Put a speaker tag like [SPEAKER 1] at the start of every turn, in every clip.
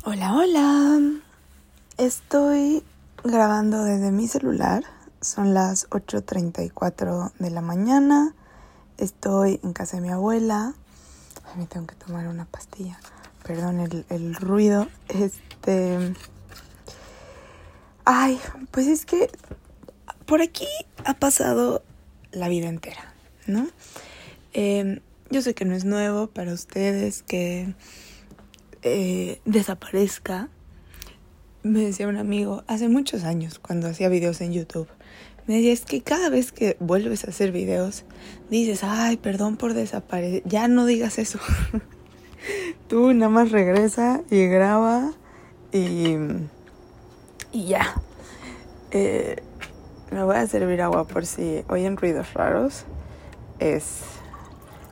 [SPEAKER 1] Hola, hola. Estoy grabando desde mi celular. Son las 8.34 de la mañana. Estoy en casa de mi abuela. A mí tengo que tomar una pastilla. Perdón el, el ruido. Este... Ay, pues es que por aquí ha pasado la vida entera, ¿no? Eh, yo sé que no es nuevo para ustedes que eh, desaparezca. Me decía un amigo hace muchos años, cuando hacía videos en YouTube, me decía, es que cada vez que vuelves a hacer videos, dices, ay, perdón por desaparecer, ya no digas eso. Tú nada más regresa y graba y, y ya. Eh, me voy a servir agua por si oyen ruidos raros. Es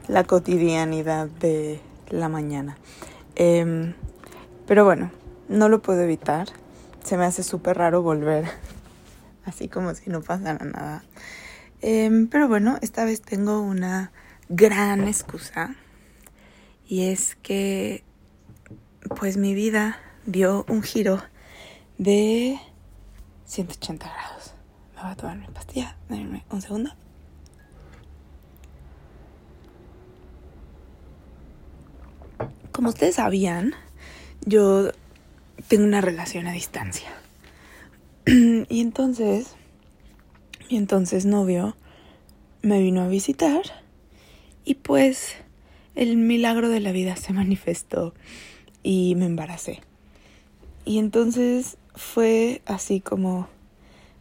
[SPEAKER 1] la cotidianidad de la mañana. Eh, pero bueno, no lo puedo evitar. Se me hace súper raro volver así como si no pasara nada. Eh, pero bueno, esta vez tengo una gran excusa. Y es que pues mi vida dio un giro de 180 grados. Me voy a tomar mi pastilla. Denme un segundo. Como ustedes sabían, yo tengo una relación a distancia. y entonces, mi entonces novio me vino a visitar y pues el milagro de la vida se manifestó y me embaracé. Y entonces fue así como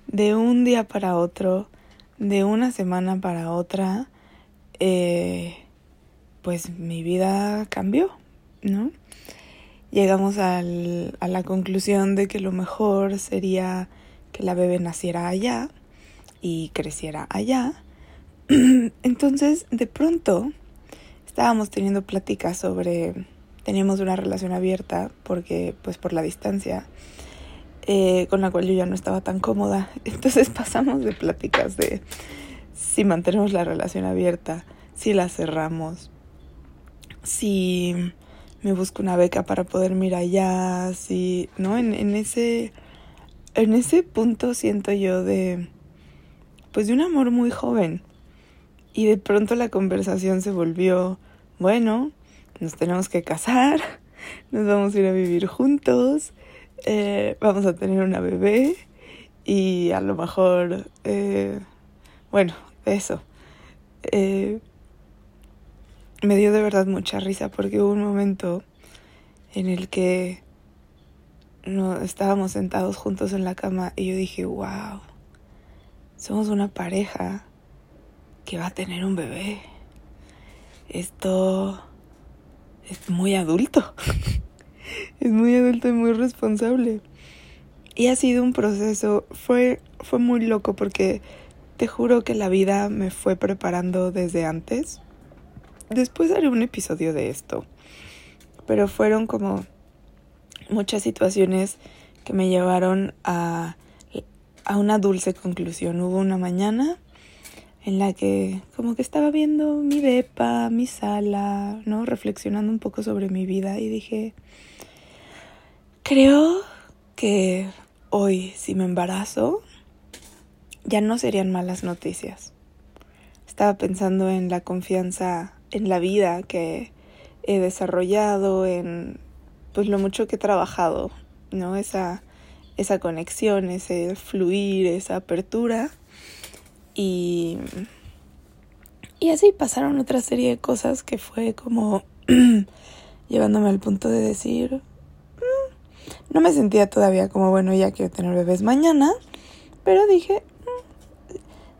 [SPEAKER 1] de un día para otro, de una semana para otra, eh, pues mi vida cambió, ¿no? Llegamos al, a la conclusión de que lo mejor sería que la bebé naciera allá y creciera allá. Entonces, de pronto, estábamos teniendo pláticas sobre, teníamos una relación abierta porque, pues por la distancia, eh, con la cual yo ya no estaba tan cómoda. Entonces pasamos de pláticas de si mantenemos la relación abierta, si la cerramos, si me busco una beca para poder mirar allá, si, ¿no? En, en ese, en ese punto siento yo de, pues de un amor muy joven. Y de pronto la conversación se volvió, bueno, nos tenemos que casar, nos vamos a ir a vivir juntos, eh, vamos a tener una bebé y a lo mejor, eh, bueno, eso. Eh, me dio de verdad mucha risa porque hubo un momento en el que no, estábamos sentados juntos en la cama y yo dije, wow, somos una pareja que va a tener un bebé. Esto es muy adulto. es muy adulto y muy responsable. Y ha sido un proceso, fue, fue muy loco porque te juro que la vida me fue preparando desde antes después haré un episodio de esto. Pero fueron como muchas situaciones que me llevaron a, a una dulce conclusión. Hubo una mañana en la que como que estaba viendo mi depa, mi sala, ¿no? Reflexionando un poco sobre mi vida y dije, creo que hoy si me embarazo ya no serían malas noticias. Estaba pensando en la confianza en la vida que he desarrollado, en pues lo mucho que he trabajado, ¿no? Esa, esa conexión, ese fluir, esa apertura. Y, y así pasaron otra serie de cosas que fue como llevándome al punto de decir, mm, no me sentía todavía como, bueno, ya quiero tener bebés mañana, pero dije, mm,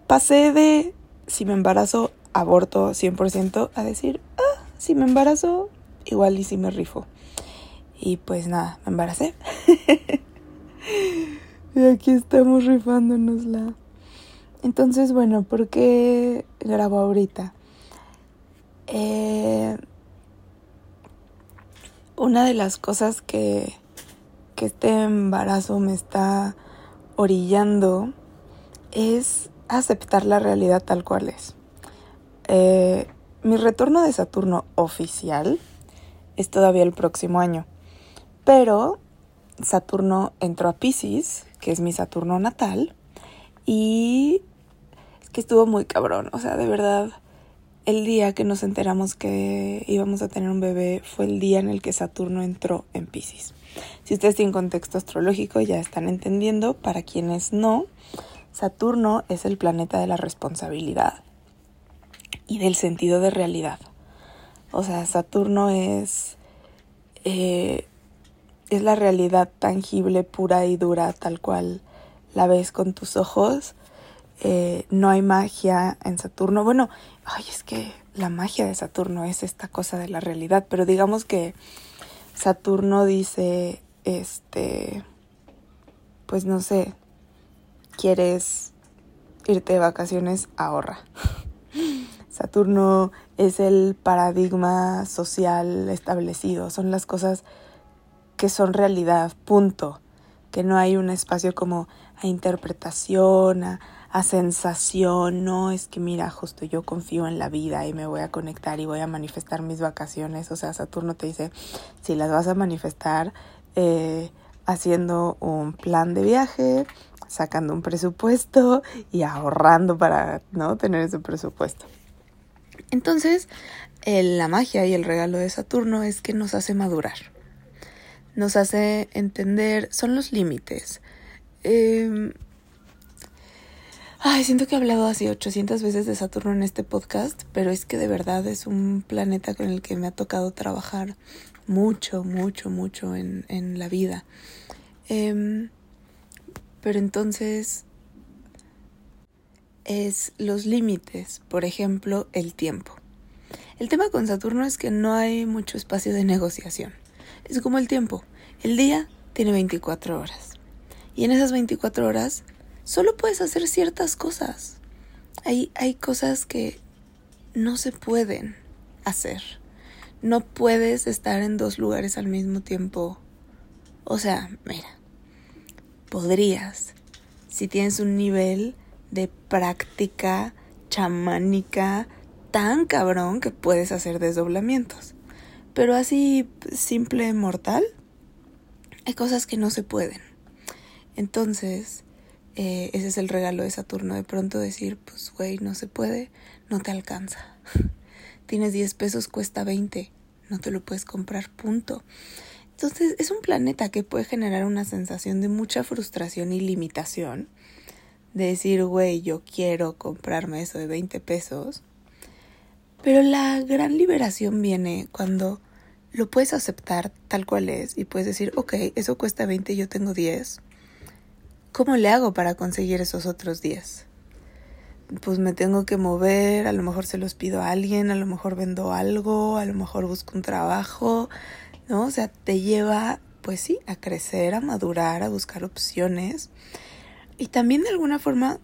[SPEAKER 1] pasé de si me embarazo aborto 100% a decir, ah, si me embarazo, igual y si me rifo. Y pues nada, me embaracé. y aquí estamos rifándonosla. Entonces, bueno, ¿por qué grabo ahorita? Eh, una de las cosas que, que este embarazo me está orillando es aceptar la realidad tal cual es. Eh, mi retorno de Saturno oficial es todavía el próximo año, Pero Saturno entró a Pisces, que es mi Saturno natal, y es que estuvo muy cabrón, o sea, de verdad, el día que nos enteramos que íbamos a tener un bebé fue el día en el que Saturno entró en Pisces. Si ustedes tienen contexto astrológico ya están entendiendo, para quienes no, Saturno es el planeta de la responsabilidad y del sentido de realidad. O sea, Saturno es, eh, es la realidad tangible, pura y dura, tal cual la ves con tus ojos. Eh, no hay magia en Saturno. Bueno, ay, es que la magia de Saturno es esta cosa de la realidad, pero digamos que Saturno dice, este, pues no sé, quieres irte de vacaciones, ahorra. Saturno es el paradigma social establecido, son las cosas que son realidad, punto. Que no hay un espacio como a interpretación, a, a sensación, no es que mira, justo yo confío en la vida y me voy a conectar y voy a manifestar mis vacaciones. O sea, Saturno te dice, si las vas a manifestar eh, haciendo un plan de viaje, sacando un presupuesto y ahorrando para no tener ese presupuesto. Entonces, la magia y el regalo de Saturno es que nos hace madurar, nos hace entender, son los límites. Em, ay, siento que he hablado así 800 veces de Saturno en este podcast, pero es que de verdad es un planeta con el que me ha tocado trabajar mucho, mucho, mucho en, en la vida. Em, pero entonces es los límites, por ejemplo, el tiempo. El tema con Saturno es que no hay mucho espacio de negociación. Es como el tiempo. El día tiene 24 horas. Y en esas 24 horas solo puedes hacer ciertas cosas. Hay, hay cosas que no se pueden hacer. No puedes estar en dos lugares al mismo tiempo. O sea, mira, podrías si tienes un nivel de práctica chamánica tan cabrón que puedes hacer desdoblamientos. Pero así simple mortal, hay cosas que no se pueden. Entonces, eh, ese es el regalo de Saturno, de pronto decir, pues güey, no se puede, no te alcanza. Tienes 10 pesos, cuesta 20, no te lo puedes comprar, punto. Entonces es un planeta que puede generar una sensación de mucha frustración y limitación. De decir, güey, yo quiero comprarme eso de 20 pesos. Pero la gran liberación viene cuando lo puedes aceptar tal cual es y puedes decir, ok, eso cuesta 20 y yo tengo 10. ¿Cómo le hago para conseguir esos otros 10? Pues me tengo que mover, a lo mejor se los pido a alguien, a lo mejor vendo algo, a lo mejor busco un trabajo, ¿no? O sea, te lleva, pues sí, a crecer, a madurar, a buscar opciones y también de alguna forma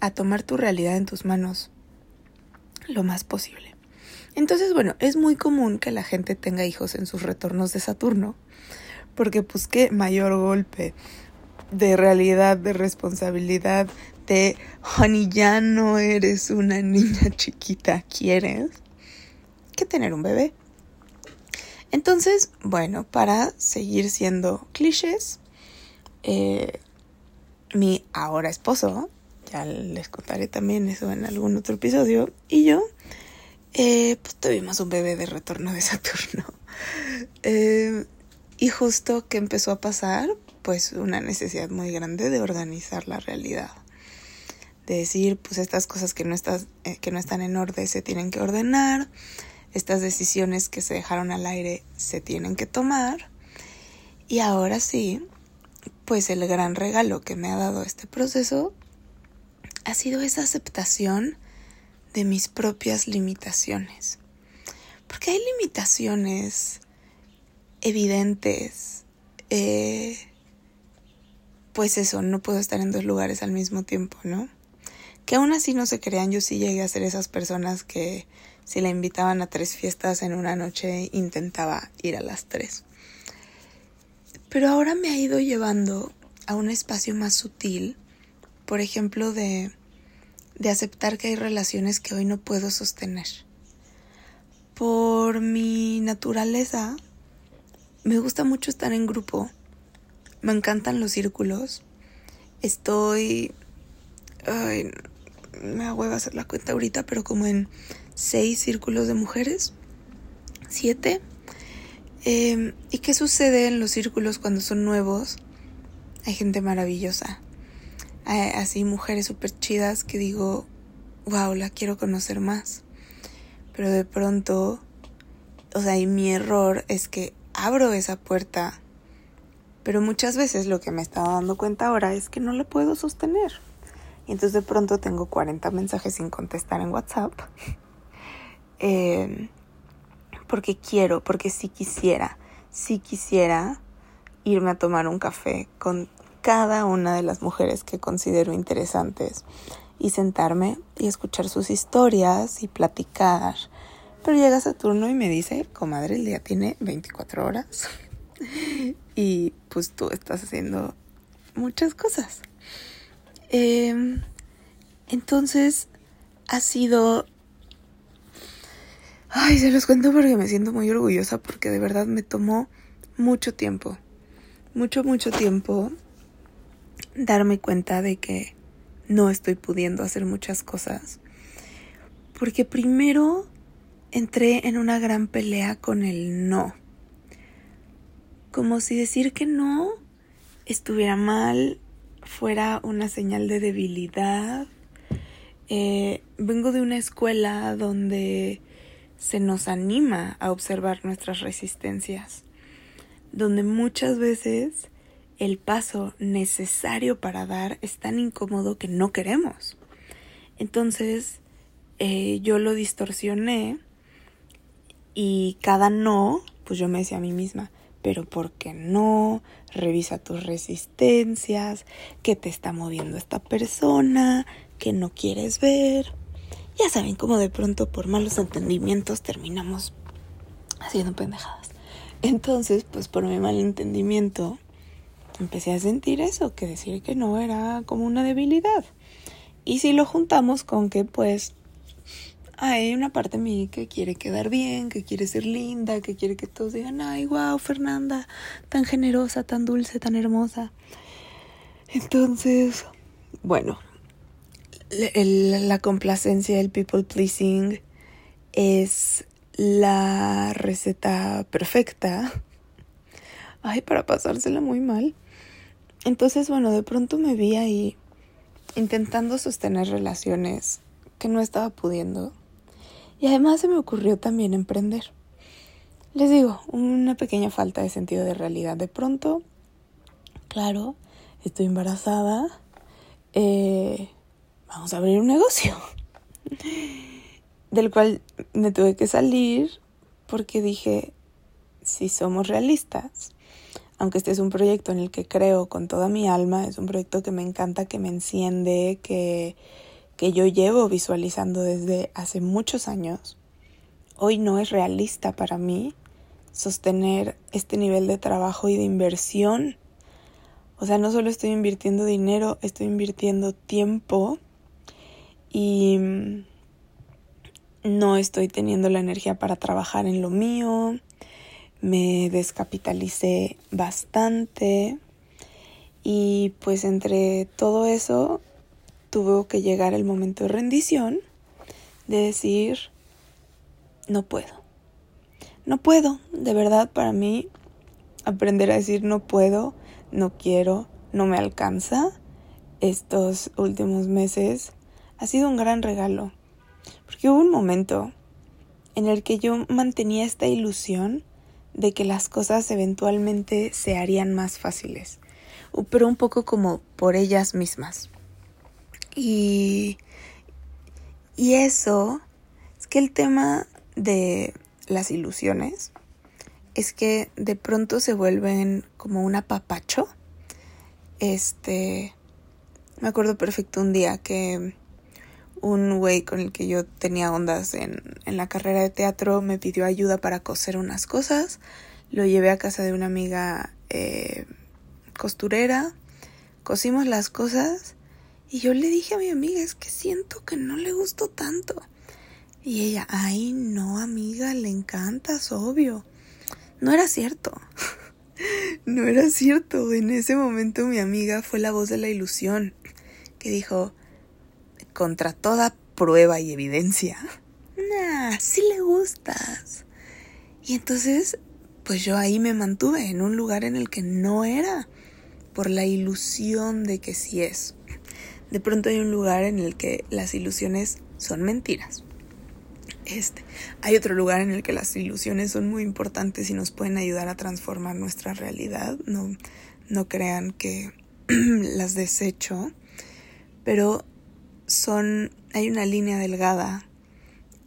[SPEAKER 1] a tomar tu realidad en tus manos lo más posible. Entonces, bueno, es muy común que la gente tenga hijos en sus retornos de Saturno, porque pues qué mayor golpe de realidad, de responsabilidad, de, honey, ya no eres una niña chiquita, ¿quieres? Que tener un bebé. Entonces, bueno, para seguir siendo clichés, eh, mi ahora esposo, ya les contaré también eso en algún otro episodio, y yo, eh, pues tuvimos un bebé de retorno de Saturno. Eh, y justo que empezó a pasar, pues una necesidad muy grande de organizar la realidad. De decir, pues estas cosas que no, estás, que no están en orden se tienen que ordenar estas decisiones que se dejaron al aire se tienen que tomar. Y ahora sí, pues el gran regalo que me ha dado este proceso ha sido esa aceptación de mis propias limitaciones. Porque hay limitaciones evidentes. Eh, pues eso, no puedo estar en dos lugares al mismo tiempo, ¿no? Que aún así no se crean, yo sí llegué a ser esas personas que si la invitaban a tres fiestas en una noche, intentaba ir a las tres. Pero ahora me ha ido llevando a un espacio más sutil, por ejemplo, de, de aceptar que hay relaciones que hoy no puedo sostener. Por mi naturaleza, me gusta mucho estar en grupo. Me encantan los círculos. Estoy... Ay, me a hacer la cuenta ahorita, pero como en seis círculos de mujeres. Siete. Em, ¿Y qué sucede en los círculos cuando son nuevos? Hay gente maravillosa. Hay así mujeres súper chidas que digo, wow, la quiero conocer más. Pero de pronto, o sea, y mi error es que abro esa puerta, pero muchas veces lo que me estaba dando cuenta ahora es que no la puedo sostener. Y entonces de pronto tengo 40 mensajes sin contestar en WhatsApp. Em, porque quiero, porque si quisiera, si quisiera irme a tomar un café con cada una de las mujeres que considero interesantes y sentarme y escuchar sus historias y platicar pero llega Saturno y me dice, comadre, el día tiene 24 horas. y pues tú estás haciendo muchas cosas. Em, entonces, ha sido... Ay, se los cuento porque me siento muy orgullosa porque de verdad me tomó mucho tiempo. Mucho, mucho tiempo darme cuenta de que no estoy pudiendo hacer muchas cosas. Porque primero entré en una gran pelea con el no. Como si decir que no estuviera mal, fuera una señal de debilidad. Eh, vengo de una escuela donde se nos anima a observar nuestras resistencias, donde muchas veces el paso necesario para dar es tan incómodo que no queremos. Entonces eh, yo lo distorsioné y cada no, pues yo me decía a mí misma, pero ¿por qué no? Revisa tus resistencias, qué te está moviendo esta persona, que no quieres ver. Ya saben cómo de pronto por malos entendimientos terminamos haciendo pendejadas. Entonces, pues por mi mal entendimiento, empecé a sentir eso, que decir que no era como una debilidad. Y si lo juntamos con que pues hay una parte de mí que quiere quedar bien, que quiere ser linda, que quiere que todos digan, ay, wow, Fernanda, tan generosa, tan dulce, tan hermosa. Entonces, bueno, la complacencia, el people pleasing es la receta perfecta. Ay, para pasársela muy mal. Entonces, bueno, de pronto me vi ahí intentando sostener relaciones que no estaba pudiendo y además se me ocurrió también emprender. Les digo, una pequeña falta de sentido de realidad. De pronto, claro, estoy embarazada, eh, vamos a abrir un negocio. Del cual me tuve que salir porque dije, si somos realistas, aunque este es un proyecto en el que creo con toda mi alma, es un proyecto que me encanta, que me enciende, que que yo llevo visualizando desde hace muchos años, hoy no es realista para mí sostener este nivel de trabajo y de inversión. O sea, no solo estoy invirtiendo dinero, estoy invirtiendo tiempo y no estoy teniendo la energía para trabajar en lo mío. Me descapitalicé bastante y pues entre todo eso tuvo que llegar el momento de rendición, de decir, no puedo. No puedo, de verdad para mí aprender a decir no puedo, no quiero, no me alcanza, estos últimos meses ha sido un gran regalo. Porque hubo un momento en el que yo mantenía esta ilusión de que las cosas eventualmente se harían más fáciles, pero un poco como por ellas mismas. Y, y eso es que el tema de las ilusiones es que de pronto se vuelven como un apapacho. Este, me acuerdo perfecto un día que un güey con el que yo tenía ondas en, en la carrera de teatro me pidió ayuda para coser unas cosas. Lo llevé a casa de una amiga eh, costurera, cosimos las cosas y yo le dije a mi amiga, es que siento que no le gustó tanto. Y ella, ay, no, amiga, le encantas, obvio. no era cierto. no era cierto. En ese momento mi amiga fue la voz de la ilusión, que dijo, contra toda prueba y evidencia, nah, sí le gustas. Y entonces, pues yo ahí me mantuve en un lugar en el que no era, por la ilusión de que sí es. De pronto hay un lugar en el que las ilusiones son mentiras. Este. Hay otro lugar en el que las ilusiones son muy importantes y nos pueden ayudar a transformar nuestra realidad. No, no crean que las desecho. Pero son. hay una línea delgada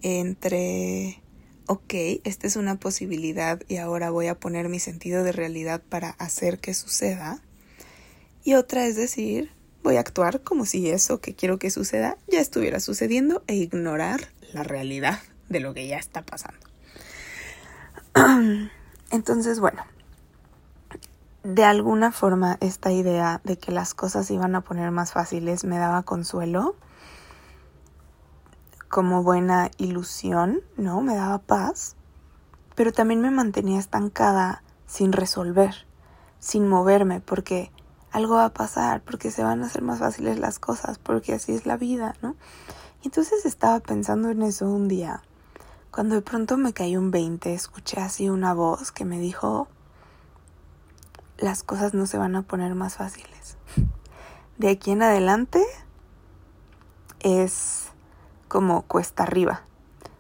[SPEAKER 1] entre ok, esta es una posibilidad y ahora voy a poner mi sentido de realidad para hacer que suceda. Y otra es decir, voy a actuar como si eso que quiero que suceda ya estuviera sucediendo e ignorar la realidad de lo que ya está pasando. Entonces, bueno, de alguna forma esta idea de que las cosas iban a poner más fáciles me daba consuelo, como buena ilusión, ¿no? Me daba paz, pero también me mantenía estancada sin resolver, sin moverme, porque algo va a pasar, porque se van a hacer más fáciles las cosas, porque así es la vida, ¿no? Y entonces estaba pensando en eso un día, cuando de pronto me cayó un 20, escuché así una voz que me dijo, las cosas no se van a poner más fáciles. De aquí en adelante es como cuesta arriba.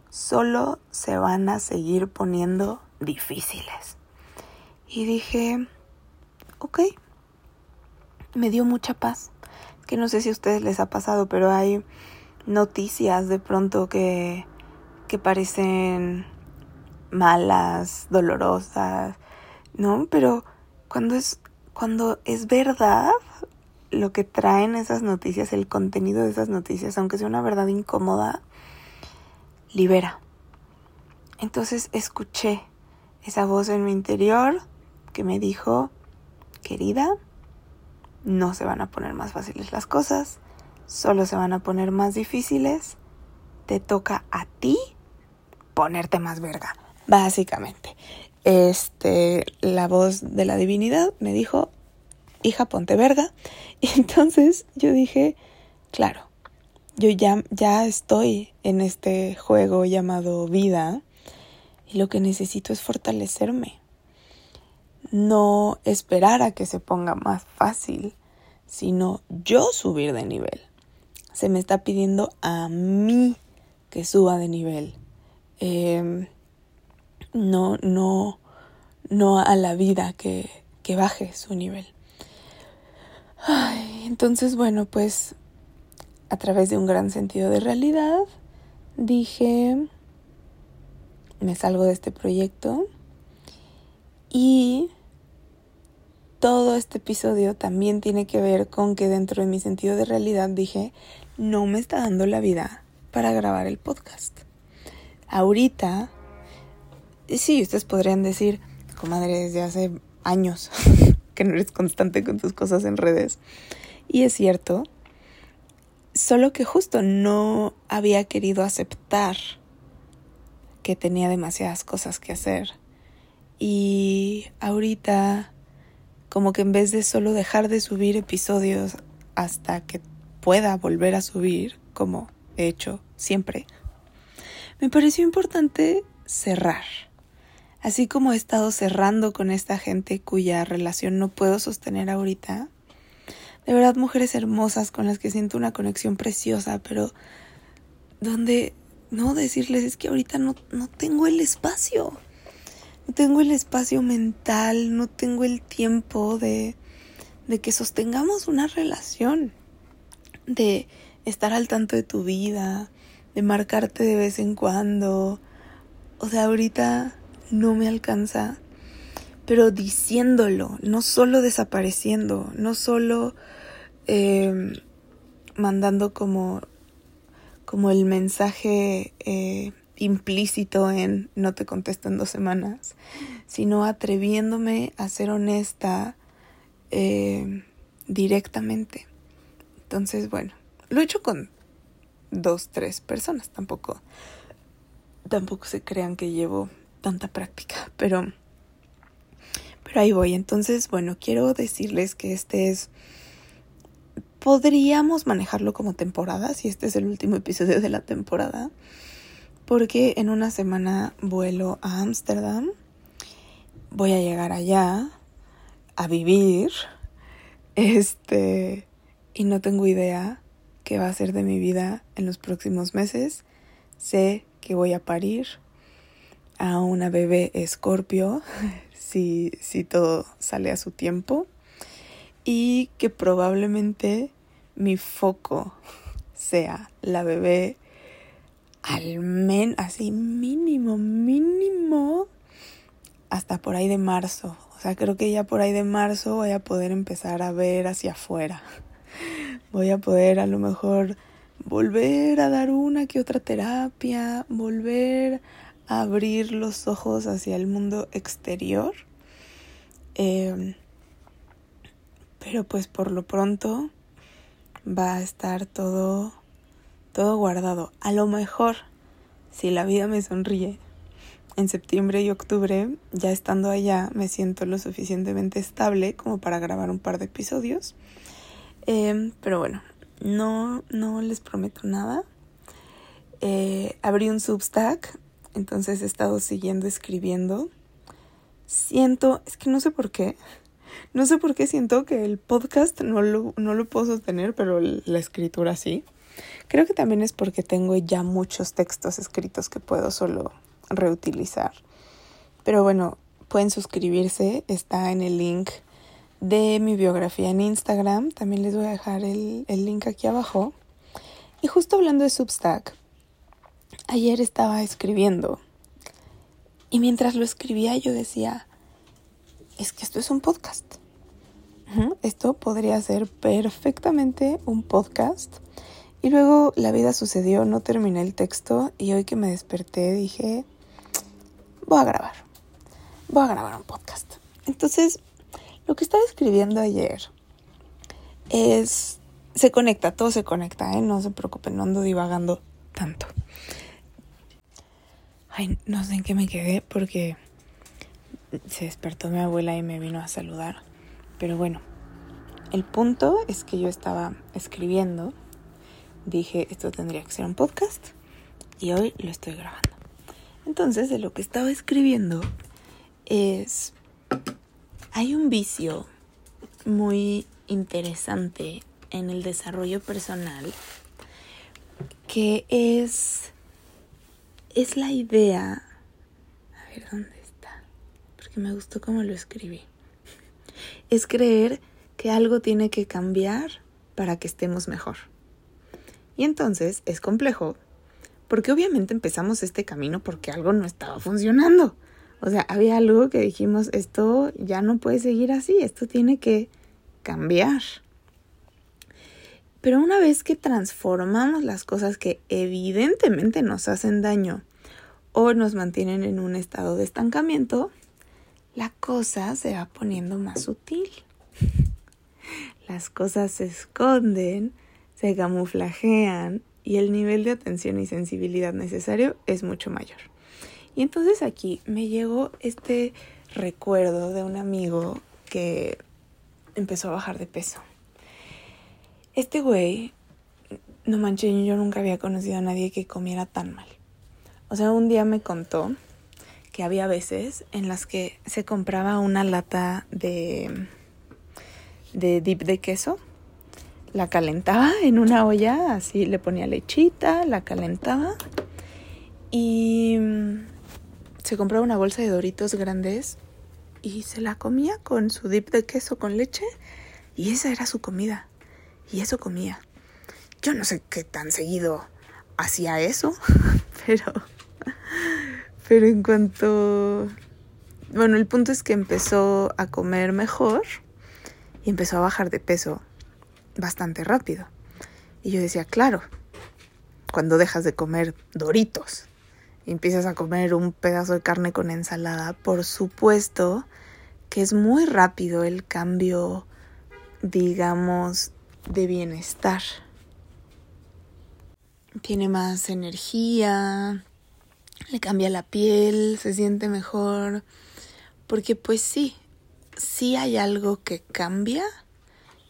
[SPEAKER 1] Solo se van a seguir poniendo difíciles. Y dije, ok, me dio mucha paz. Que no sé si a ustedes les ha pasado, pero hay noticias de pronto que, que parecen malas, dolorosas, ¿no? Pero cuando es, cuando es verdad lo que traen esas noticias, el contenido de esas noticias, aunque sea una verdad incómoda, libera. Entonces escuché esa voz en mi interior que me dijo, querida, no se van a poner más fáciles las cosas, solo se van a poner más difíciles, te toca a ti ponerte más verga, básicamente. Este, la voz de la divinidad me dijo, hija, ponte verga. Y entonces yo dije, claro, yo ya, ya estoy en este juego llamado vida y lo que necesito es fortalecerme. No esperar a que se ponga más fácil, sino yo subir de nivel. Se me está pidiendo a mí que suba de nivel. Em, no, no, no a la vida que, que baje su nivel. Ay, entonces, bueno, pues a través de un gran sentido de realidad, dije, me salgo de este proyecto y todo este episodio también tiene que ver con que dentro de mi sentido de realidad dije, no me está dando la vida para grabar el podcast. Ahorita, sí, ustedes podrían decir, comadre, desde hace años que no eres constante con tus cosas en redes. Y es cierto, solo que justo no había querido aceptar que tenía demasiadas cosas que hacer. Y ahorita, como que en vez de solo dejar de subir episodios hasta que pueda volver a subir, como he hecho siempre, me pareció importante cerrar Así como he estado cerrando con esta gente cuya relación no puedo sostener ahorita, de verdad mujeres hermosas con las que siento una conexión preciosa, pero donde no decirles es que ahorita no, no tengo el espacio, no tengo el espacio mental, no tengo el tiempo de, de que sostengamos una relación, de estar al tanto de tu vida, de marcarte de vez en cuando. O sea, ahorita no me alcanza, pero diciéndolo, no solo desapareciendo, no solo em, mandando como, como el mensaje eh, implícito en no te contesto en dos semanas, sino atreviéndome a ser honesta em, directamente. Entonces, bueno, lo he hecho con dos, tres personas, tampoco, tampoco se crean que llevo tanta práctica, pero Pero ahí voy. Entonces, bueno, quiero decirles que este es... Podríamos manejarlo como temporada, si este es el último episodio de la temporada, porque en una semana vuelo a Ámsterdam, voy a llegar allá a vivir, este, y no tengo idea qué va a ser de mi vida en los próximos meses. Sé que voy a parir a una bebé escorpio si, si todo sale a su tiempo y que probablemente mi foco sea la bebé al menos así mínimo mínimo hasta por ahí de marzo. O sea creo que ya por ahí de marzo voy a poder empezar a ver hacia afuera. Voy a poder a lo mejor volver a dar una que otra terapia volver abrir los ojos hacia el mundo exterior. Em, pero pues por lo pronto va a estar todo, todo guardado. A lo mejor, si la vida me sonríe, en septiembre y octubre, ya estando allá, me siento lo suficientemente estable como para grabar un par de episodios. Em, pero bueno, no, no les prometo nada. Eh, abrí un Substack entonces he estado siguiendo escribiendo. Siento, es que no sé por qué, no sé por qué siento que el podcast no lo, no lo puedo sostener, pero la escritura sí. Creo que también es porque tengo ya muchos textos escritos que puedo solo reutilizar. Pero bueno, pueden suscribirse, está en el link de mi biografía en Instagram. También les voy a dejar el, el link aquí abajo. Y justo hablando de Substack, ayer estaba escribiendo y mientras lo escribía yo decía, es que esto es un podcast. Esto podría ser perfectamente un podcast. Y luego la vida sucedió, no terminé el texto y hoy que me desperté dije, voy a grabar, voy a grabar un podcast. Entonces, lo que estaba escribiendo ayer es, se conecta, todo se conecta, ¿eh? no se preocupen, no ando divagando tanto. Ay, no sé en qué me quedé porque se despertó mi abuela y me vino a saludar. Pero bueno, el punto es que yo estaba escribiendo. Dije, esto tendría que ser un podcast. Y hoy lo estoy grabando. Entonces, de lo que estaba escribiendo es... Hay un vicio muy interesante en el desarrollo personal que es es la idea... A ver, ¿dónde está? Porque me gustó cómo lo escribí. Es creer que algo tiene que cambiar para que estemos mejor. Y entonces es complejo, porque obviamente empezamos este camino porque algo no estaba funcionando. O sea, había algo que dijimos, esto ya no puede seguir así, esto tiene que cambiar. Pero una vez que transformamos las cosas que evidentemente nos hacen daño o nos mantienen en un estado de estancamiento, la cosa se va poniendo más sutil. Las cosas se esconden, se camuflajean y el nivel de atención y sensibilidad necesario es mucho mayor. Y entonces aquí me llegó este recuerdo de un amigo que empezó a bajar de peso. Este güey, no manches, yo nunca había conocido a nadie que comiera tan mal. O sea, un día me contó que había veces en las que se compraba una lata de, de dip de queso, la calentaba en una olla, así le ponía lechita, la calentaba y se compraba una bolsa de doritos grandes y se la comía con su dip de queso con leche y esa era su comida y eso comía. Yo no sé qué tan seguido hacía eso, pero, pero en cuanto, bueno, el punto es que empezó a comer mejor y empezó a bajar de peso bastante rápido. Y yo decía, claro, cuando dejas de comer doritos y empiezas a comer un pedazo de carne con ensalada, por supuesto que es muy rápido el cambio, digamos, de bienestar. Tiene más energía, le cambia la piel, se siente mejor, porque pues sí, sí hay algo que cambia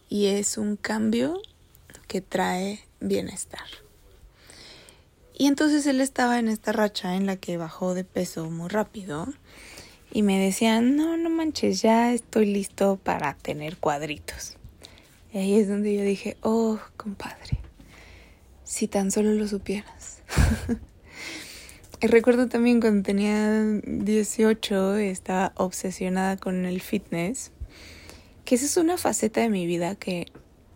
[SPEAKER 1] y es un cambio que trae bienestar. Y entonces él estaba en esta racha en la que bajó de peso muy rápido y me decían, no, no manches, ya estoy listo para tener cuadritos. Y ahí es donde yo dije, oh, compadre, si tan solo lo supieras. recuerdo también cuando tenía 18, estaba obsesionada con el fitness, que esa es una faceta de mi vida que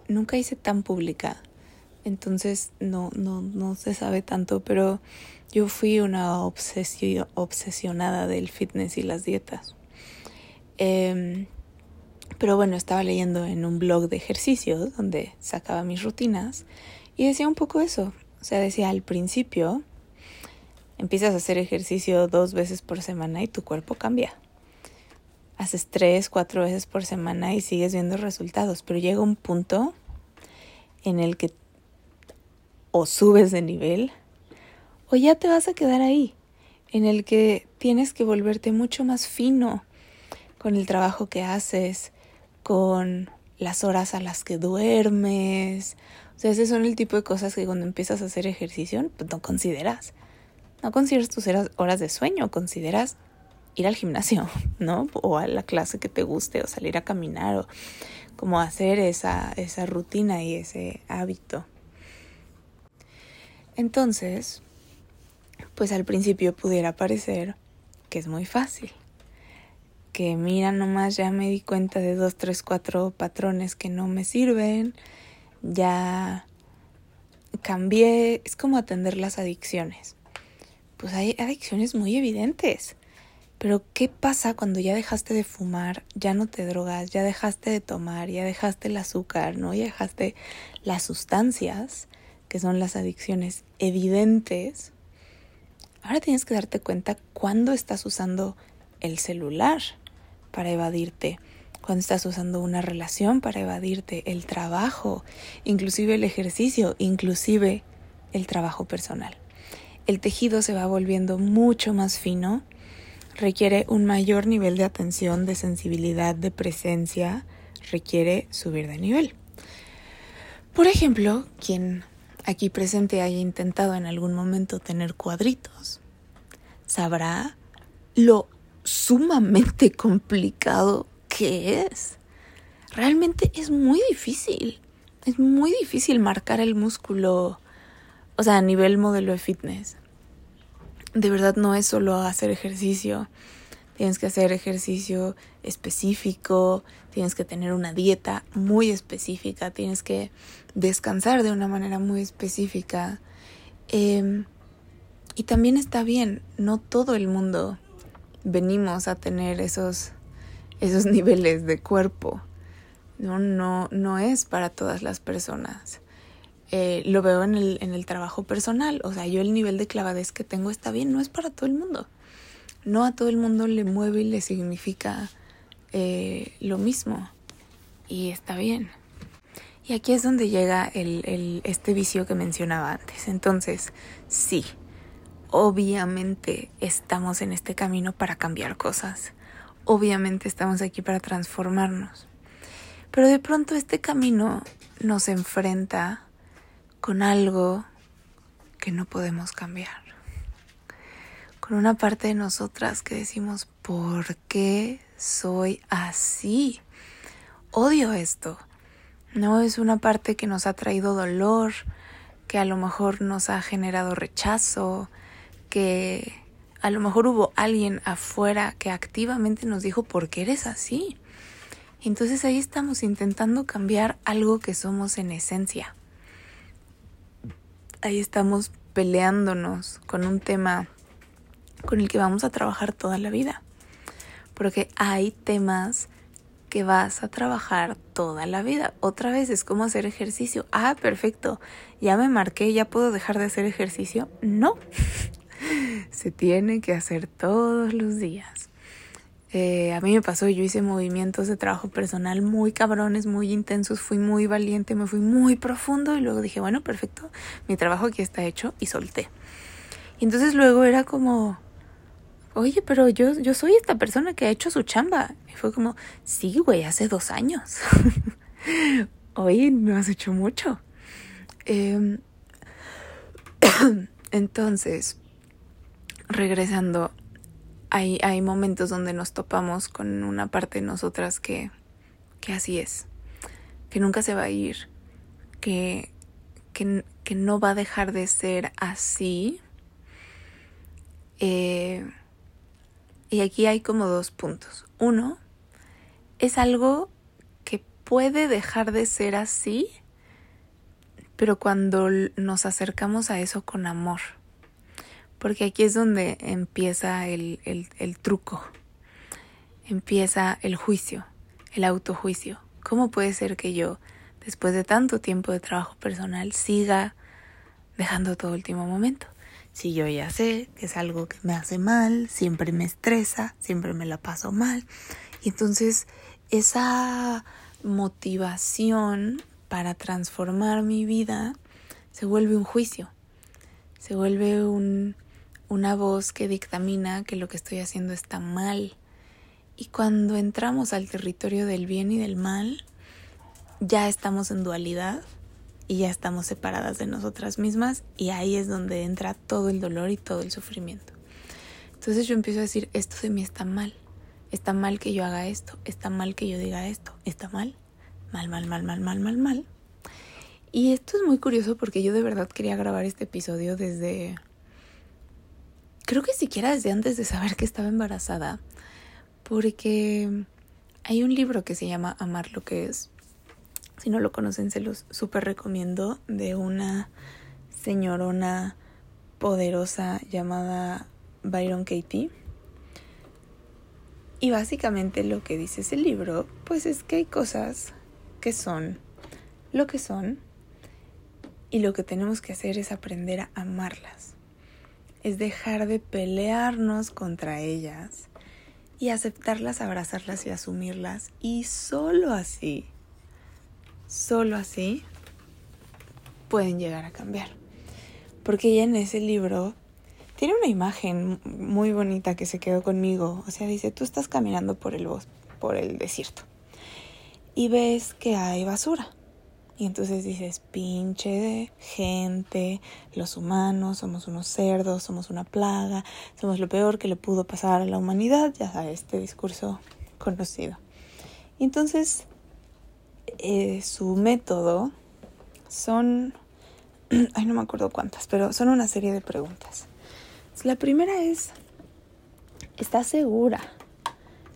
[SPEAKER 1] nunca hice tan pública entonces no, no, no se sabe tanto, pero yo fui una obsesionada del fitness y las dietas. Em, pero bueno, estaba leyendo en un blog de ejercicios donde sacaba mis rutinas y decía un poco eso. O sea, decía al principio, empiezas a hacer ejercicio dos veces por semana y tu cuerpo cambia. Haces tres, cuatro veces por semana y sigues viendo resultados, pero llega un punto en el que o subes de nivel o ya te vas a quedar ahí, en el que tienes que volverte mucho más fino con el trabajo que haces, con las horas a las que duermes. O sea, ese son el tipo de cosas que cuando empiezas a hacer ejercicio, pues no consideras. No consideras tus horas de sueño, consideras ir al gimnasio, ¿no? O a la clase que te guste, o salir a caminar, o como hacer esa, esa rutina y ese hábito. Entonces, pues al principio pudiera parecer que es muy fácil. Que mira nomás ya me di cuenta de dos, tres, cuatro patrones que no me sirven. Ya cambié. Es como atender las adicciones. Pues hay adicciones muy evidentes. Pero ¿qué pasa cuando ya dejaste de fumar, ya no te drogas, ya dejaste de tomar, ya dejaste el azúcar, ¿no? Ya dejaste las sustancias que son las adicciones evidentes, ahora tienes que darte cuenta cuándo estás usando el celular para evadirte, cuando estás usando una relación para evadirte, el trabajo, inclusive el ejercicio, inclusive el trabajo personal. El tejido se va volviendo mucho más fino, requiere un mayor nivel de atención, de sensibilidad, de presencia, requiere subir de nivel. Por ejemplo, quien aquí presente haya intentado en algún momento tener cuadritos, sabrá lo sumamente complicado que es. Realmente es muy difícil. Es muy difícil marcar el músculo, o sea, a nivel modelo de fitness. De verdad no es solo hacer ejercicio. Tienes que hacer ejercicio específico, tienes que tener una dieta muy específica, tienes que descansar de una manera muy específica. Em, y también está bien, no todo el mundo venimos a tener esos, esos niveles de cuerpo. No, no, no es para todas las personas. Eh, lo veo en el, en el trabajo personal. O sea, yo el nivel de clavadez que tengo está bien, no es para todo el mundo. No a todo el mundo le mueve y le significa eh, lo mismo. Y está bien. Y aquí es donde llega el, este vicio que mencionaba antes. Entonces, sí, obviamente estamos en este camino para cambiar cosas. Obviamente estamos aquí para transformarnos. Pero de pronto este camino nos enfrenta con algo que no podemos cambiar. Con una parte de nosotras que decimos, ¿por qué soy así? Odio esto no es una parte que nos ha traído dolor, que a lo mejor nos ha generado rechazo, que a lo mejor hubo alguien afuera que activamente nos dijo por qué eres así. Entonces ahí estamos intentando cambiar algo que somos en esencia. Ahí estamos peleándonos con un tema con el que vamos a trabajar toda la vida. Porque hay temas que vas a trabajar toda la vida. Otra vez es como hacer ejercicio. Ah, perfecto. Ya me marqué, ya puedo dejar de hacer ejercicio. No. Se tiene que hacer todos los días. Eh, a mí me pasó, yo hice movimientos de trabajo personal muy cabrones, muy intensos, fui muy valiente, me fui muy profundo y luego dije, bueno, perfecto, mi trabajo aquí está hecho y solté. Y entonces luego era como, oye, pero yo, yo soy esta persona que ha hecho su chamba. Y fue como, sí, güey, hace dos años. Hoy no has hecho mucho. Em, entonces, regresando, hay, hay momentos donde nos topamos con una parte de nosotras que, que así es, que nunca se va a ir, que, que, que no va a dejar de ser así. Eh, y aquí hay como dos puntos. Uno, es algo que puede dejar de ser así, pero cuando nos acercamos a eso con amor. Porque aquí es donde empieza el, el, truco, empieza el juicio, el autojuicio. ¿Cómo puede ser que yo, después de tanto tiempo de trabajo personal, siga dejando todo último momento? Si yo ya sé que es algo que me hace mal, siempre me estresa, siempre me la paso mal. Y entonces esa motivación para transformar mi vida se vuelve un juicio, se vuelve un, una voz que dictamina que lo que estoy haciendo está mal. Y cuando entramos al territorio del bien y del mal, ya estamos en dualidad y ya estamos separadas de nosotras mismas y ahí es donde entra todo el dolor y todo el sufrimiento. Entonces yo empiezo a decir, esto de mí está mal, está mal que yo haga esto, está mal que yo diga esto, está mal, mal, mal, mal, mal, mal, mal, mal. Y esto es muy curioso porque yo de verdad quería grabar este episodio desde... Creo que siquiera desde antes de saber que estaba embarazada. Porque hay un libro que se llama Amar lo que es. Si no lo conocen, se los súper recomiendo. De una señorona poderosa llamada Byron Katie. Y básicamente lo que dice ese libro, pues es que hay cosas que son lo que son y lo que tenemos que hacer es aprender a amarlas. Es dejar de pelearnos contra ellas y aceptarlas, abrazarlas y asumirlas. Y solo así, solo así, pueden llegar a cambiar. Porque ella en ese libro tiene una imagen muy bonita que se quedó conmigo. O sea, dice, tú estás caminando por el bosque, por el desierto y ves que hay basura. Y entonces dices, pinche gente, los humanos somos unos cerdos, somos una plaga, somos lo peor que le pudo pasar a la humanidad, ya sabes, este discurso conocido. Y entonces, eh, su método son, ay no me acuerdo cuántas, pero son una serie de preguntas. La primera es, ¿estás segura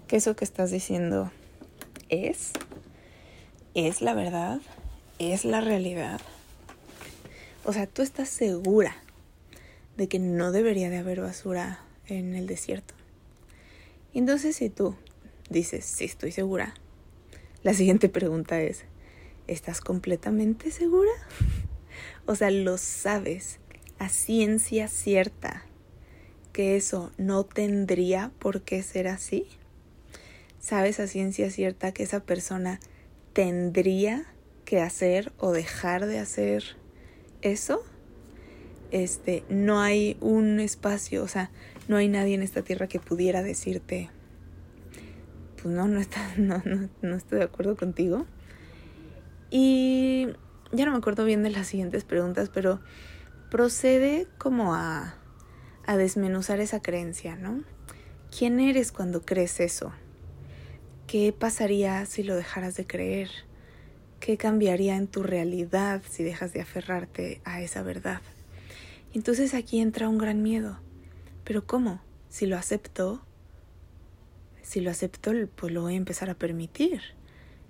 [SPEAKER 1] que eso que estás diciendo es? ¿Es la verdad? ¿Es la realidad? O sea, tú estás segura de que no debería de haber basura en el desierto. Entonces, si tú dices, sí, estoy segura, la siguiente pregunta es, ¿estás completamente segura? o sea, lo sabes a ciencia cierta que eso no tendría por qué ser así. ¿Sabes a ciencia cierta que esa persona tendría que hacer o dejar de hacer eso, este, no hay un espacio, o sea, no hay nadie en esta tierra que pudiera decirte, pues no, no, está, no, no, no estoy de acuerdo contigo. Y ya no me acuerdo bien de las siguientes preguntas, pero procede como a, a desmenuzar esa creencia, ¿no? ¿Quién eres cuando crees eso? ¿Qué pasaría si lo dejaras de creer? ¿Qué cambiaría en tu realidad si dejas de aferrarte a esa verdad? Entonces aquí entra un gran miedo. Pero ¿cómo? Si lo acepto, si lo acepto, pues lo voy a empezar a permitir.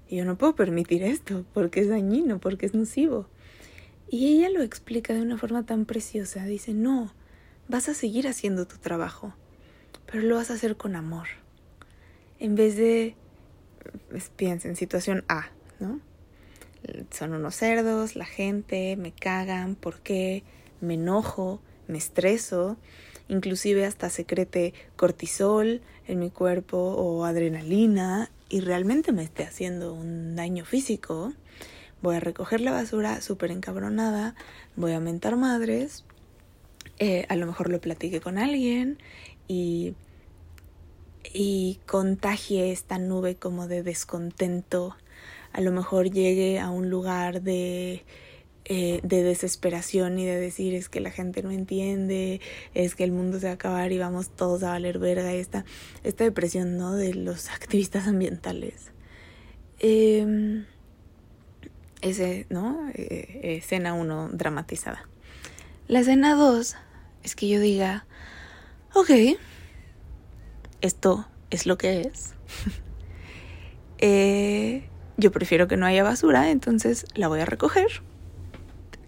[SPEAKER 1] Y yo no puedo permitir esto porque es dañino, porque es nocivo. Y ella lo explica de una forma tan preciosa. Dice, no, vas a seguir haciendo tu trabajo, pero lo vas a hacer con amor. En vez de, pues, piensa en situación A, ¿no? Son unos cerdos, la gente, me cagan, ¿por qué? Me enojo, me estreso, inclusive hasta secrete cortisol en mi cuerpo o adrenalina y realmente me esté haciendo un daño físico, voy a recoger la basura súper encabronada, voy a mentar madres, eh, a lo mejor lo platique con alguien y y contagie esta nube como de descontento. A lo mejor llegue a un lugar de eh, de desesperación y de decir es que la gente no entiende, es que el mundo se va a acabar y vamos todos a valer verga, esta, esta depresión ¿no? de los activistas ambientales. Em, ese, ¿no? Eh, escena 1 dramatizada. La escena 2 es que yo diga, ok, esto es lo que es. Eh, yo prefiero que no haya basura, entonces la voy a recoger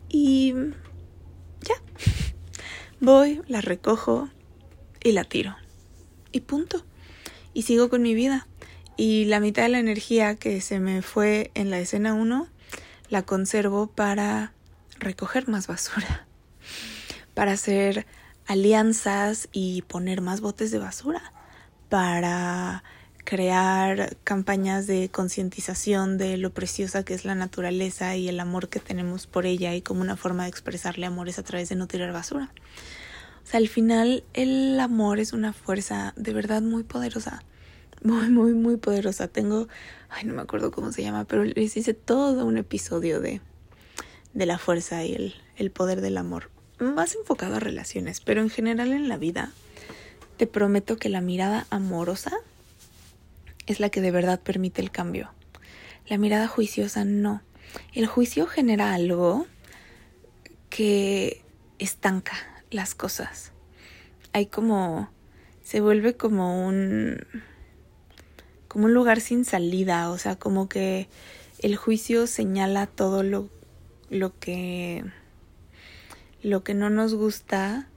[SPEAKER 1] y ya. Voy, la recojo y la tiro. Y punto. Y sigo con mi vida. Y la mitad de la energía que se me fue en la escena 1 la conservo para recoger más basura. Para hacer alianzas y poner más botes de basura. Para crear campañas de concientización de lo preciosa que es la naturaleza y el amor que tenemos por ella y como una forma de expresarle amor es a través de no tirar basura. O sea, al final el amor es una fuerza de verdad muy poderosa. Muy, muy, muy poderosa. Tengo, ay, no me acuerdo cómo se llama, pero les hice todo un episodio de, de la fuerza y el, el poder del amor. Más enfocado a relaciones, pero en general en la vida. Te prometo que la mirada amorosa es la que de verdad permite el cambio. La mirada juiciosa no. El juicio genera algo que estanca las cosas. Hay como se vuelve como un como un lugar sin salida, o sea, como que el juicio señala todo lo lo que lo que no nos gusta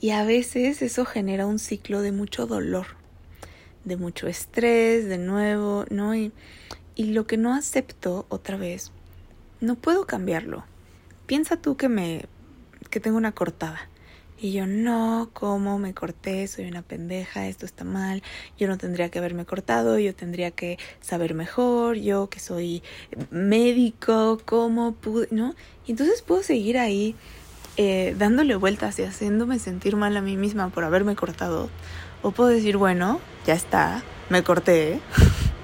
[SPEAKER 1] y a veces eso genera un ciclo de mucho dolor de mucho estrés, de nuevo, ¿no? Y, y lo que no acepto otra vez, no puedo cambiarlo. Piensa tú que me, que tengo una cortada. Y yo, no, ¿cómo me corté? Soy una pendeja, esto está mal, yo no tendría que haberme cortado, yo tendría que saber mejor, yo que soy médico, ¿cómo pude? ¿No? Y entonces puedo seguir ahí eh, dándole vueltas y haciéndome sentir mal a mí misma por haberme cortado. O puedo decir, bueno, ya está, me corté,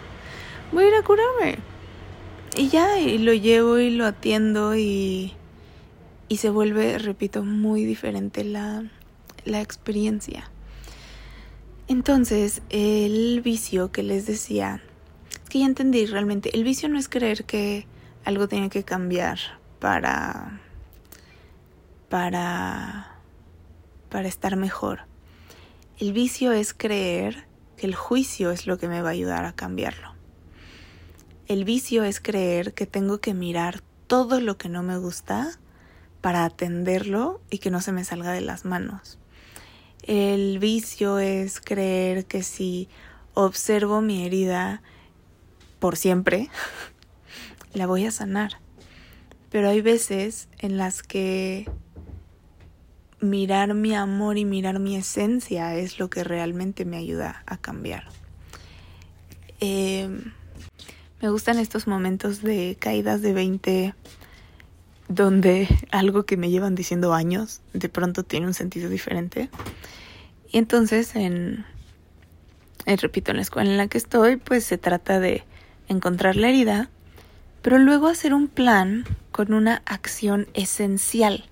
[SPEAKER 1] voy a ir a curarme. Y ya, y lo llevo y lo atiendo y, y se vuelve, repito, muy diferente la, la experiencia. Entonces, el vicio que les decía, es que ya entendí realmente, el vicio no es creer que algo tiene que cambiar para para para estar mejor. El vicio es creer que el juicio es lo que me va a ayudar a cambiarlo. El vicio es creer que tengo que mirar todo lo que no me gusta para atenderlo y que no se me salga de las manos. El vicio es creer que si observo mi herida por siempre, la voy a sanar. Pero hay veces en las que mirar mi amor y mirar mi esencia es lo que realmente me ayuda a cambiar. Em, me gustan estos momentos de caídas de 20 donde algo que me llevan diciendo años de pronto tiene un sentido diferente. Y entonces en, en, repito, en la escuela en la que estoy, pues se trata de encontrar la herida, pero luego hacer un plan con una acción esencial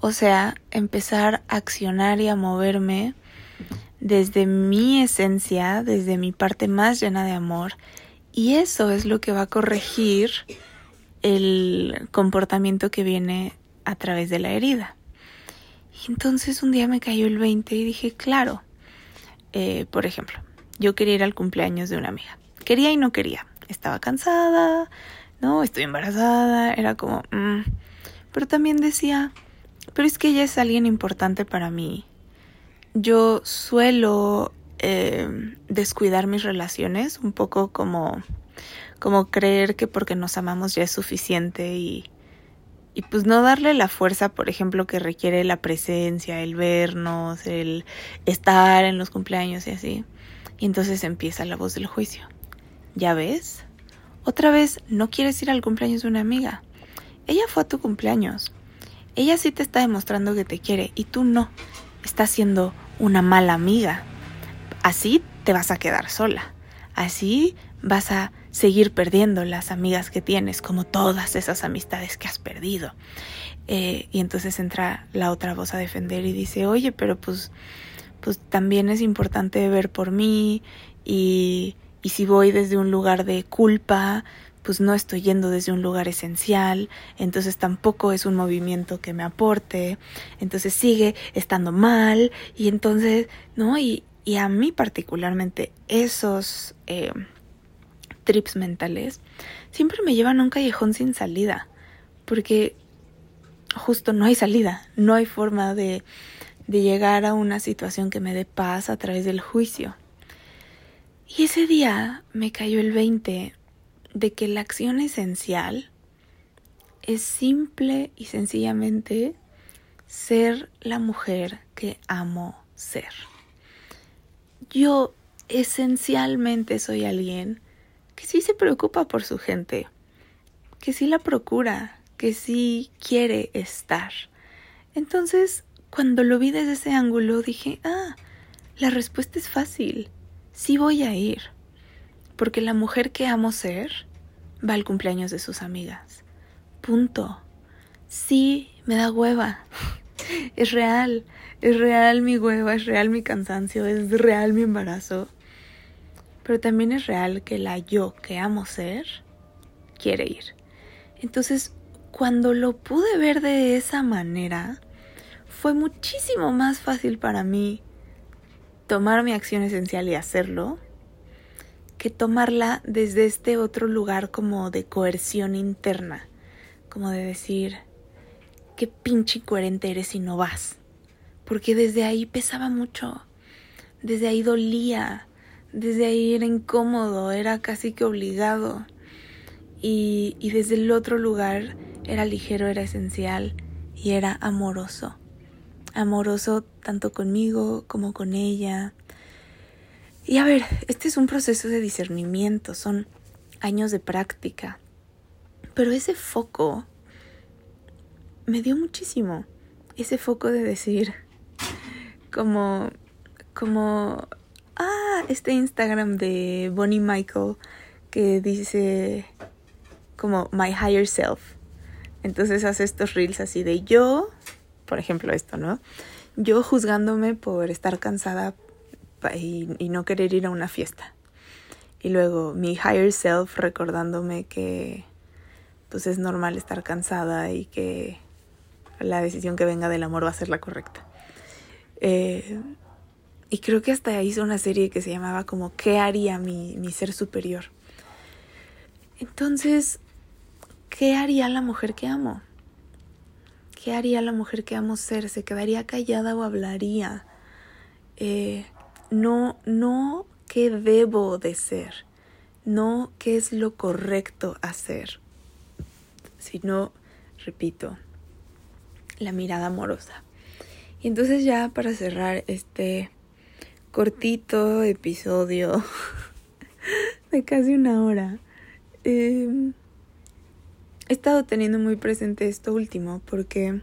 [SPEAKER 1] o sea, empezar a accionar y a moverme desde mi esencia, desde mi parte más llena de amor. Y eso es lo que va a corregir el comportamiento que viene a través de la herida. Y entonces un día me cayó el 20 y dije, claro, eh, por ejemplo, yo quería ir al cumpleaños de una amiga. Quería y no quería. Estaba cansada, no, estoy embarazada, era como... Mm". Pero también decía, pero es que ella es alguien importante para mí. Yo suelo eh, descuidar mis relaciones, un poco como, como creer que porque nos amamos ya es suficiente y, y pues no darle la fuerza, por ejemplo, que requiere la presencia, el vernos, el estar en los cumpleaños y así. Y entonces empieza la voz del juicio. ¿Ya ves? Otra vez no quieres ir al cumpleaños de una amiga. Ella fue a tu cumpleaños. Ella sí te está demostrando que te quiere y tú no. Estás siendo una mala amiga. Así te vas a quedar sola. Así vas a seguir perdiendo las amigas que tienes, como todas esas amistades que has perdido. Eh, y entonces entra la otra voz a defender y dice, oye, pero pues, pues también es importante ver por mí y, y si voy desde un lugar de culpa, pues no estoy yendo desde un lugar esencial, entonces tampoco es un movimiento que me aporte, entonces sigue estando mal y entonces, ¿no? Y, y a mí particularmente esos eh, trips mentales siempre me llevan a un callejón sin salida, porque justo no hay salida, no hay forma de, de llegar a una situación que me dé paz a través del juicio. Y ese día me cayó el 20 de que la acción esencial es simple y sencillamente ser la mujer que amo ser. Yo esencialmente soy alguien que sí se preocupa por su gente, que sí la procura, que sí quiere estar. Entonces, cuando lo vi desde ese ángulo, dije, ah, la respuesta es fácil, sí voy a ir porque la mujer que amo ser va al cumpleaños de sus amigas. Punto. Sí, me da hueva. Es real, es real mi hueva, es real mi cansancio, es real mi embarazo. Pero también es real que la yo que amo ser quiere ir. Entonces, cuando lo pude ver de esa manera, fue muchísimo más fácil para mí tomar mi acción esencial y hacerlo que tomarla desde este otro lugar como de coerción interna, como de decir, qué pinche incoherente eres si no vas, porque desde ahí pesaba mucho, desde ahí dolía, desde ahí era incómodo, era casi que obligado, y, y desde el otro lugar era ligero, era esencial y era amoroso, amoroso tanto conmigo como con ella, y a ver, este es un proceso de discernimiento, son años de práctica. Pero ese foco me dio muchísimo. Ese foco de decir, como, como, ah, este Instagram de Bonnie Michael que dice como my higher self. Entonces hace estos reels así de yo, por ejemplo esto, ¿no? Yo juzgándome por estar cansada y, no querer ir a una fiesta. Y luego mi higher self recordándome que pues es normal estar cansada y que la decisión que venga del amor va a ser la correcta. Eh, y creo que hasta hizo una serie que se llamaba como ¿Qué haría mi, mi ser superior? Entonces, ¿qué haría la mujer que amo? ¿Qué haría la mujer que amo ser? ¿Se quedaría callada o hablaría? Eh, no, no qué debo de ser, no qué es lo correcto hacer, sino, repito, la mirada amorosa. Y entonces ya para cerrar este cortito episodio de casi una hora, em, he estado teniendo muy presente esto último porque,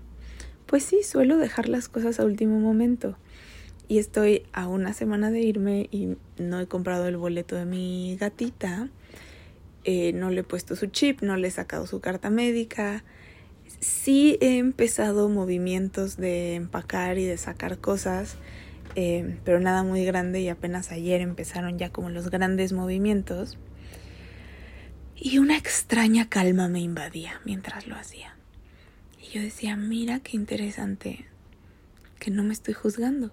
[SPEAKER 1] pues sí, suelo dejar las cosas a último momento y estoy a una semana de irme y no he comprado el boleto de mi gatita, eh, no le he puesto su chip, no le he sacado su carta médica. Sí he empezado movimientos de empacar y de sacar cosas, eh, pero nada muy grande y apenas ayer empezaron ya como los grandes movimientos. Y una extraña calma me invadía mientras lo hacía. Y yo decía, mira qué interesante que no me estoy juzgando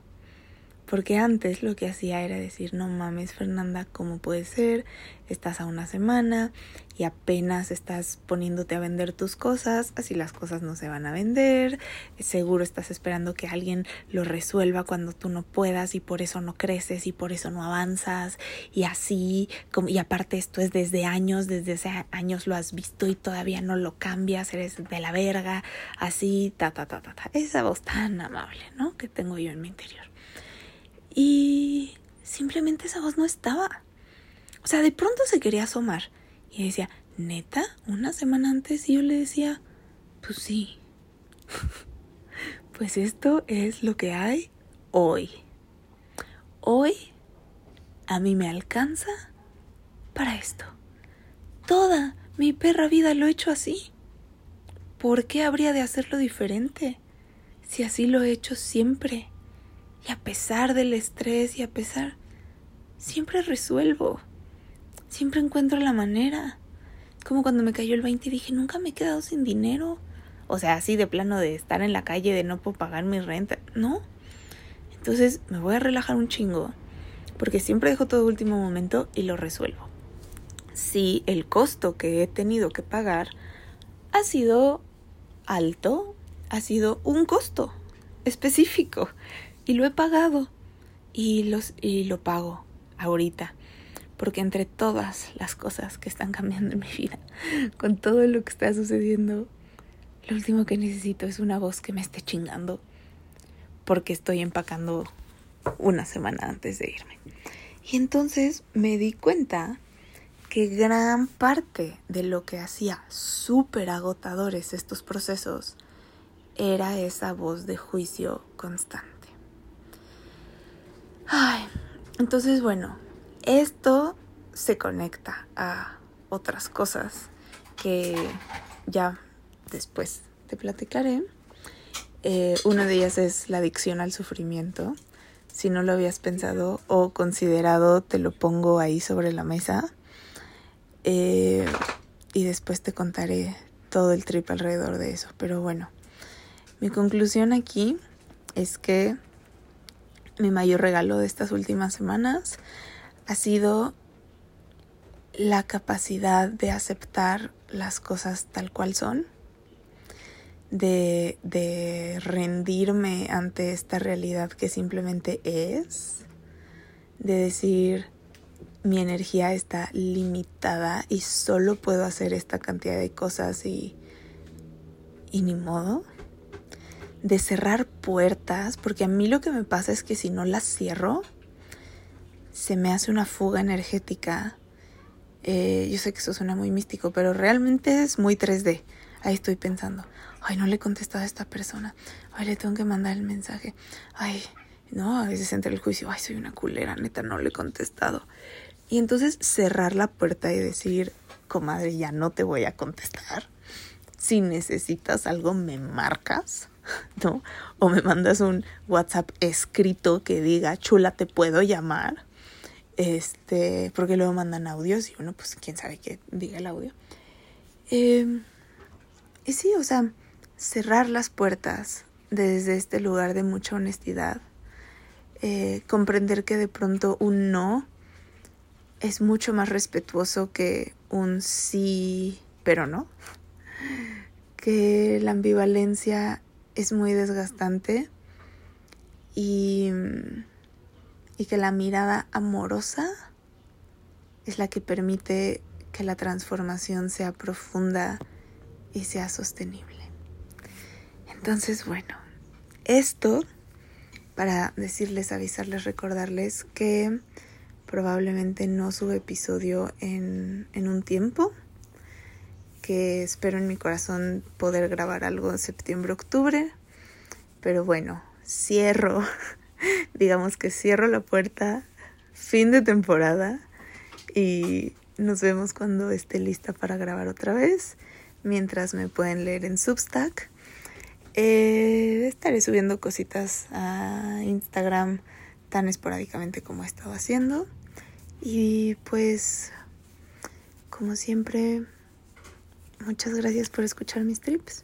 [SPEAKER 1] porque antes lo que hacía era decir, no mames Fernanda, ¿cómo puede ser? Estás a una semana y apenas estás poniéndote a vender tus cosas, así las cosas no se van a vender, seguro estás esperando que alguien lo resuelva cuando tú no puedas y por eso no creces y por eso no avanzas y así, y aparte esto es desde años, desde hace años lo has visto y todavía no lo cambias, eres de la verga, así, ta, ta, ta, ta, ta. Esa voz tan amable, ¿no? Que tengo yo en mi interior. Y simplemente esa voz no estaba. O sea, de pronto se quería asomar. Y decía, neta, una semana antes y yo le decía, pues sí. pues esto es lo que hay hoy. Hoy a mí me alcanza para esto. Toda mi perra vida lo he hecho así. ¿Por qué habría de hacerlo diferente? Si así lo he hecho siempre. Y a pesar del estrés y a pesar, siempre resuelvo. Siempre encuentro la manera. Como cuando me cayó el 20 y dije, nunca me he quedado sin dinero. O sea, así de plano de estar en la calle, de no puedo pagar mi renta. No. Entonces me voy a relajar un chingo. Porque siempre dejo todo último momento y lo resuelvo. Si el costo que he tenido que pagar ha sido alto, ha sido un costo específico. Y lo he pagado. Y, los, y lo pago ahorita. Porque entre todas las cosas que están cambiando en mi vida, con todo lo que está sucediendo, lo último que necesito es una voz que me esté chingando. Porque estoy empacando una semana antes de irme. Y entonces me di cuenta que gran parte de lo que hacía súper agotadores estos procesos era esa voz de juicio constante. Ay, entonces bueno, esto se conecta a otras cosas que ya después te platicaré. Eh, una de ellas es la adicción al sufrimiento. Si no lo habías pensado o considerado, te lo pongo ahí sobre la mesa. Eh, y después te contaré todo el trip alrededor de eso. Pero bueno, mi conclusión aquí es que mi mayor regalo de estas últimas semanas ha sido la capacidad de aceptar las cosas tal cual son, de, de rendirme ante esta realidad que simplemente es, de decir, mi energía está limitada y solo puedo hacer esta cantidad de cosas y, y ni modo. De cerrar puertas, porque a mí lo que me pasa es que si no las cierro, se me hace una fuga energética. Eh, yo sé que eso suena muy místico, pero realmente es muy 3D. Ahí estoy pensando, ay, no le he contestado a esta persona, ay, le tengo que mandar el mensaje, ay, no, a veces entra el juicio, ay, soy una culera, neta, no le he contestado. Y entonces cerrar la puerta y decir, comadre, ya no te voy a contestar. Si necesitas algo, me marcas, ¿no? O me mandas un WhatsApp escrito que diga, chula, te puedo llamar. Este, porque luego mandan audios y uno, pues, quién sabe qué diga el audio. Em, y sí, o sea, cerrar las puertas desde este lugar de mucha honestidad. Eh, comprender que de pronto un no es mucho más respetuoso que un sí, pero no. Que la ambivalencia es muy desgastante y, y que la mirada amorosa es la que permite que la transformación sea profunda y sea sostenible. Entonces, bueno, esto para decirles, avisarles, recordarles que probablemente no sube episodio en, en un tiempo, que espero en mi corazón poder grabar algo en septiembre-octubre, pero bueno, cierro, digamos que cierro la puerta, fin de temporada y nos vemos cuando esté lista para grabar otra vez, mientras me pueden leer en Substack. Eh, estaré subiendo cositas a Instagram tan esporádicamente como he estado haciendo. Y pues, como siempre, muchas gracias por escuchar mis trips.